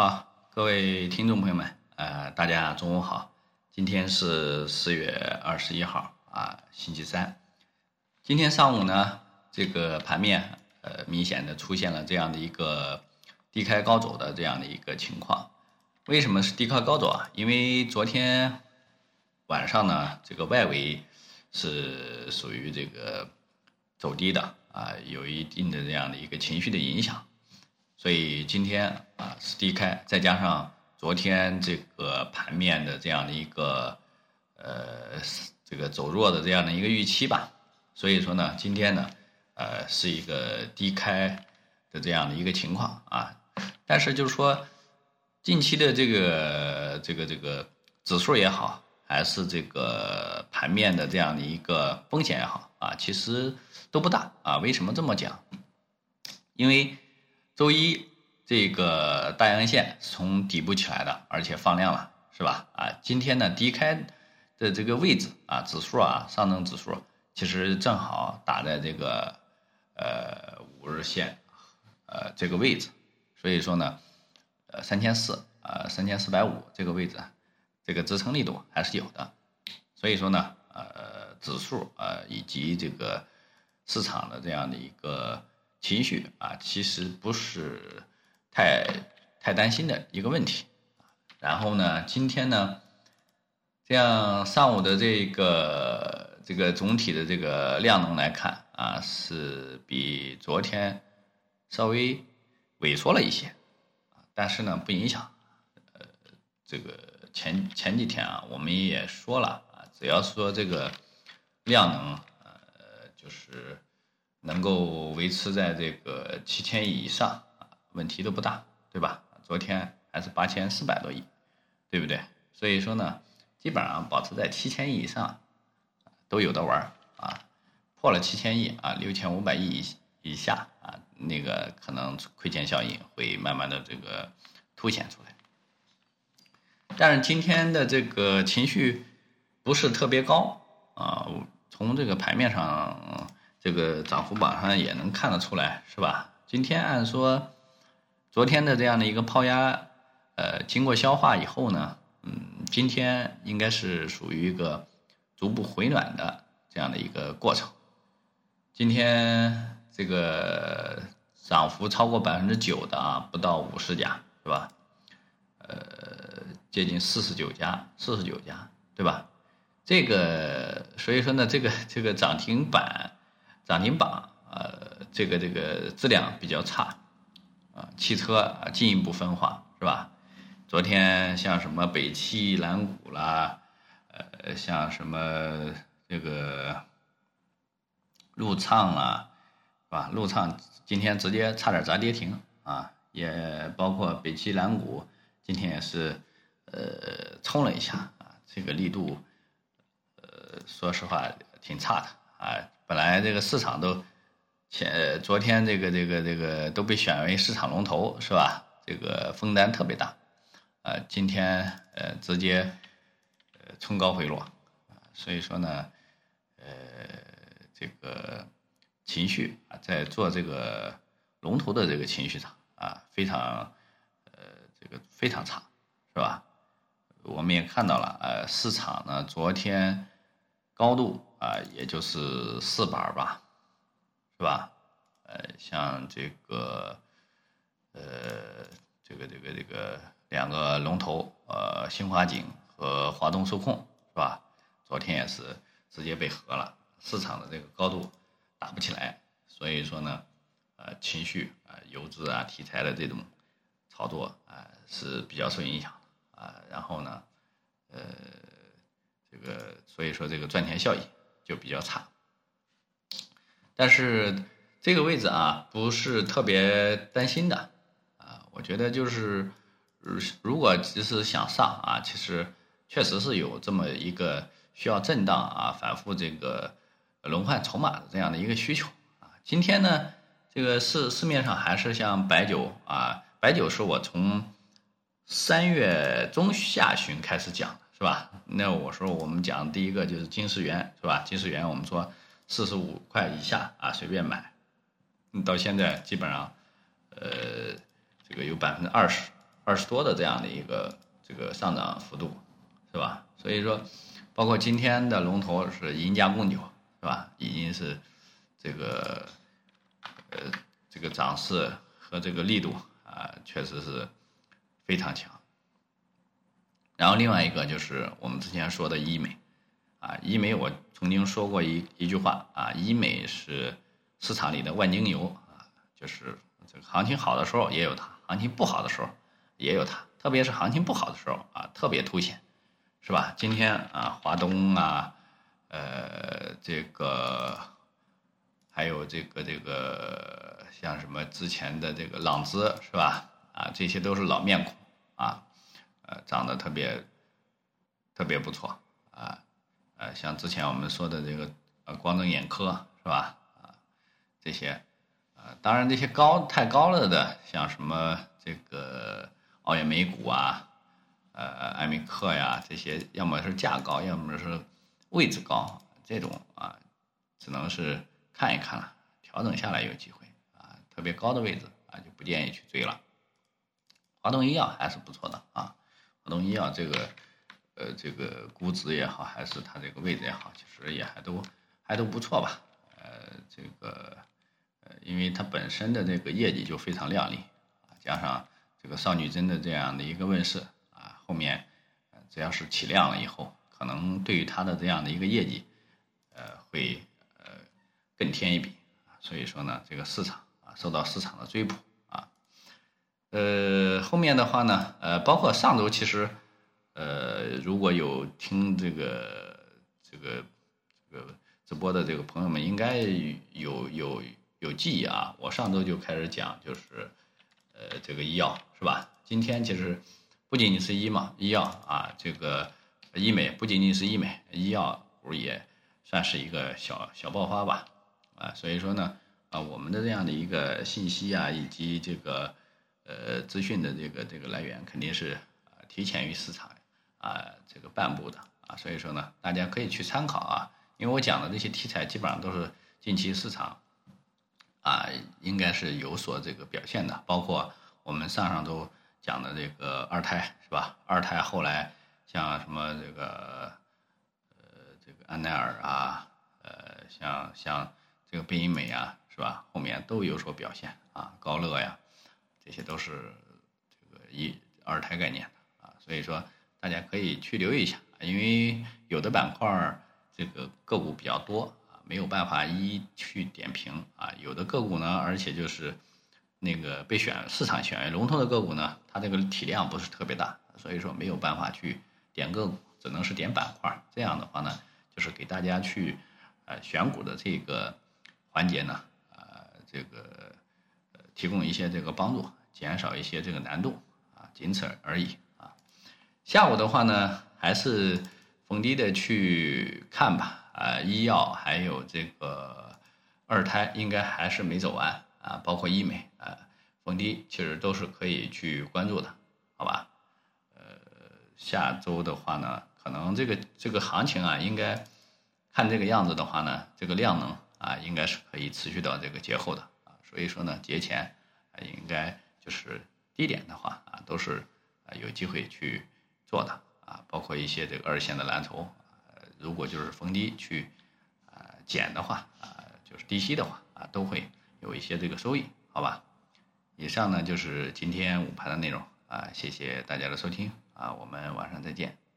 好，各位听众朋友们，呃，大家中午好。今天是四月二十一号啊，星期三。今天上午呢，这个盘面呃明显的出现了这样的一个低开高走的这样的一个情况。为什么是低开高走啊？因为昨天晚上呢，这个外围是属于这个走低的啊，有一定的这样的一个情绪的影响。所以今天啊是低开，再加上昨天这个盘面的这样的一个呃这个走弱的这样的一个预期吧，所以说呢，今天呢呃是一个低开的这样的一个情况啊，但是就是说近期的这个这个这个指数也好，还是这个盘面的这样的一个风险也好啊，其实都不大啊。为什么这么讲？因为周一这个大阳线从底部起来的，而且放量了，是吧？啊，今天呢低开的这个位置啊，指数啊，上证指数其实正好打在这个呃五日线呃这个位置，所以说呢，呃三千四啊三千四百五这个位置，这个支撑力度还是有的，所以说呢，呃指数啊以及这个市场的这样的一个。情绪啊，其实不是太太担心的一个问题。然后呢，今天呢，这样上午的这个这个总体的这个量能来看啊，是比昨天稍微萎缩了一些但是呢，不影响。呃，这个前前几天啊，我们也说了啊，只要说这个量能，呃，就是。能够维持在这个七千亿以上，问题都不大，对吧？昨天还是八千四百多亿，对不对？所以说呢，基本上保持在七千亿以上，都有的玩啊。破了七千亿啊，六千五百亿以以下啊，那个可能亏钱效应会慢慢的这个凸显出来。但是今天的这个情绪不是特别高啊，从这个盘面上。这个涨幅榜上也能看得出来，是吧？今天按说，昨天的这样的一个抛压，呃，经过消化以后呢，嗯，今天应该是属于一个逐步回暖的这样的一个过程。今天这个涨幅超过百分之九的啊，不到五十家，是吧？呃，接近四十九家，四十九家，对吧？这个所以说呢，这个这个涨停板。涨停板，呃，这个这个质量比较差，啊，汽车进一步分化是吧？昨天像什么北汽蓝谷啦，呃，像什么这个陆畅啦，是吧？陆畅今天直接差点砸跌停啊，也包括北汽蓝谷今天也是呃冲了一下啊，这个力度，呃，说实话挺差的啊。本来这个市场都前昨天这个这个这个都被选为市场龙头是吧？这个封单特别大，呃，今天呃直接呃冲高回落，所以说呢，呃，这个情绪啊，在做这个龙头的这个情绪上啊，非常呃这个非常差，是吧？我们也看到了，呃，市场呢昨天高度。啊，也就是四板吧，是吧？呃，像这个，呃，这个这个这个两个龙头，呃，新华锦和华东数控，是吧？昨天也是直接被合了，市场的这个高度打不起来，所以说呢，呃，情绪啊，游资啊，题材的这种操作啊是比较受影响啊。然后呢，呃，这个所以说这个赚钱效益。就比较差，但是这个位置啊不是特别担心的啊，我觉得就是如果只是想上啊，其实确实是有这么一个需要震荡啊、反复这个轮换筹码的这样的一个需求啊。今天呢，这个市市面上还是像白酒啊，白酒是我从三月中下旬开始讲的。是吧？那我说我们讲第一个就是金石元，是吧？金石元我们说四十五块以下啊，随便买。到现在基本上，呃，这个有百分之二十、二十多的这样的一个这个上涨幅度，是吧？所以说，包括今天的龙头是银加贡酒，是吧？已经是这个呃这个涨势和这个力度啊，确实是非常强。然后另外一个就是我们之前说的医美，啊，医美我曾经说过一一句话啊，医美是市场里的万金油啊，就是这个行情好的时候也有它，行情不好的时候也有它，特别是行情不好的时候啊，特别凸显，是吧？今天啊，华东啊，呃，这个还有这个这个像什么之前的这个朗姿是吧？啊，这些都是老面孔啊。呃，长得特别特别不错啊，呃，像之前我们说的这个呃光正眼科是吧？啊，这些，啊，当然这些高太高了的，像什么这个奥野美股啊，呃，艾美克呀，这些要么是价高，要么是位置高，这种啊，只能是看一看了，调整下来有机会啊，特别高的位置啊，就不建议去追了。华东医药还是不错的啊。东医药这个，呃，这个估值也好，还是它这个位置也好，其实也还都还都不错吧。呃，这个，呃，因为它本身的这个业绩就非常靓丽啊，加上这个少女针的这样的一个问世啊，后面只要是起量了以后，可能对于它的这样的一个业绩，呃，会呃更添一笔。所以说呢，这个市场啊，受到市场的追捧。呃，后面的话呢，呃，包括上周其实，呃，如果有听这个这个这个直播的这个朋友们，应该有有有记忆啊。我上周就开始讲，就是呃，这个医药是吧？今天其实不仅仅是医嘛，医药啊，这个医美不仅仅是医美，医药股也算是一个小小爆发吧，啊，所以说呢，啊，我们的这样的一个信息啊，以及这个。呃，资讯的这个这个来源肯定是啊提前于市场啊这个半步的啊，所以说呢，大家可以去参考啊，因为我讲的这些题材基本上都是近期市场啊应该是有所这个表现的，包括我们上上周讲的这个二胎是吧？二胎后来像什么这个呃这个安奈尔啊，呃像像这个贝因美啊是吧？后面都有所表现啊，高乐呀。这些都是这个一二胎概念啊，所以说大家可以去留意一下，因为有的板块这个个股比较多啊，没有办法一一去点评啊。有的个股呢，而且就是那个被选市场选为龙头的个股呢，它这个体量不是特别大，所以说没有办法去点个股，只能是点板块。这样的话呢，就是给大家去呃选股的这个环节呢，啊这个呃提供一些这个帮助。减少一些这个难度啊，仅此而已啊。下午的话呢，还是逢低的去看吧啊，医药还有这个二胎应该还是没走完啊，包括医美啊，逢低其实都是可以去关注的，好吧？呃，下周的话呢，可能这个这个行情啊，应该看这个样子的话呢，这个量能啊，应该是可以持续到这个节后的啊，所以说呢，节前啊应该。就是低点的话啊，都是啊有机会去做的啊，包括一些这个二线的蓝筹，呃，如果就是逢低去啊减的话啊，就是低吸的话啊，都会有一些这个收益，好吧？以上呢就是今天午盘的内容啊，谢谢大家的收听啊，我们晚上再见。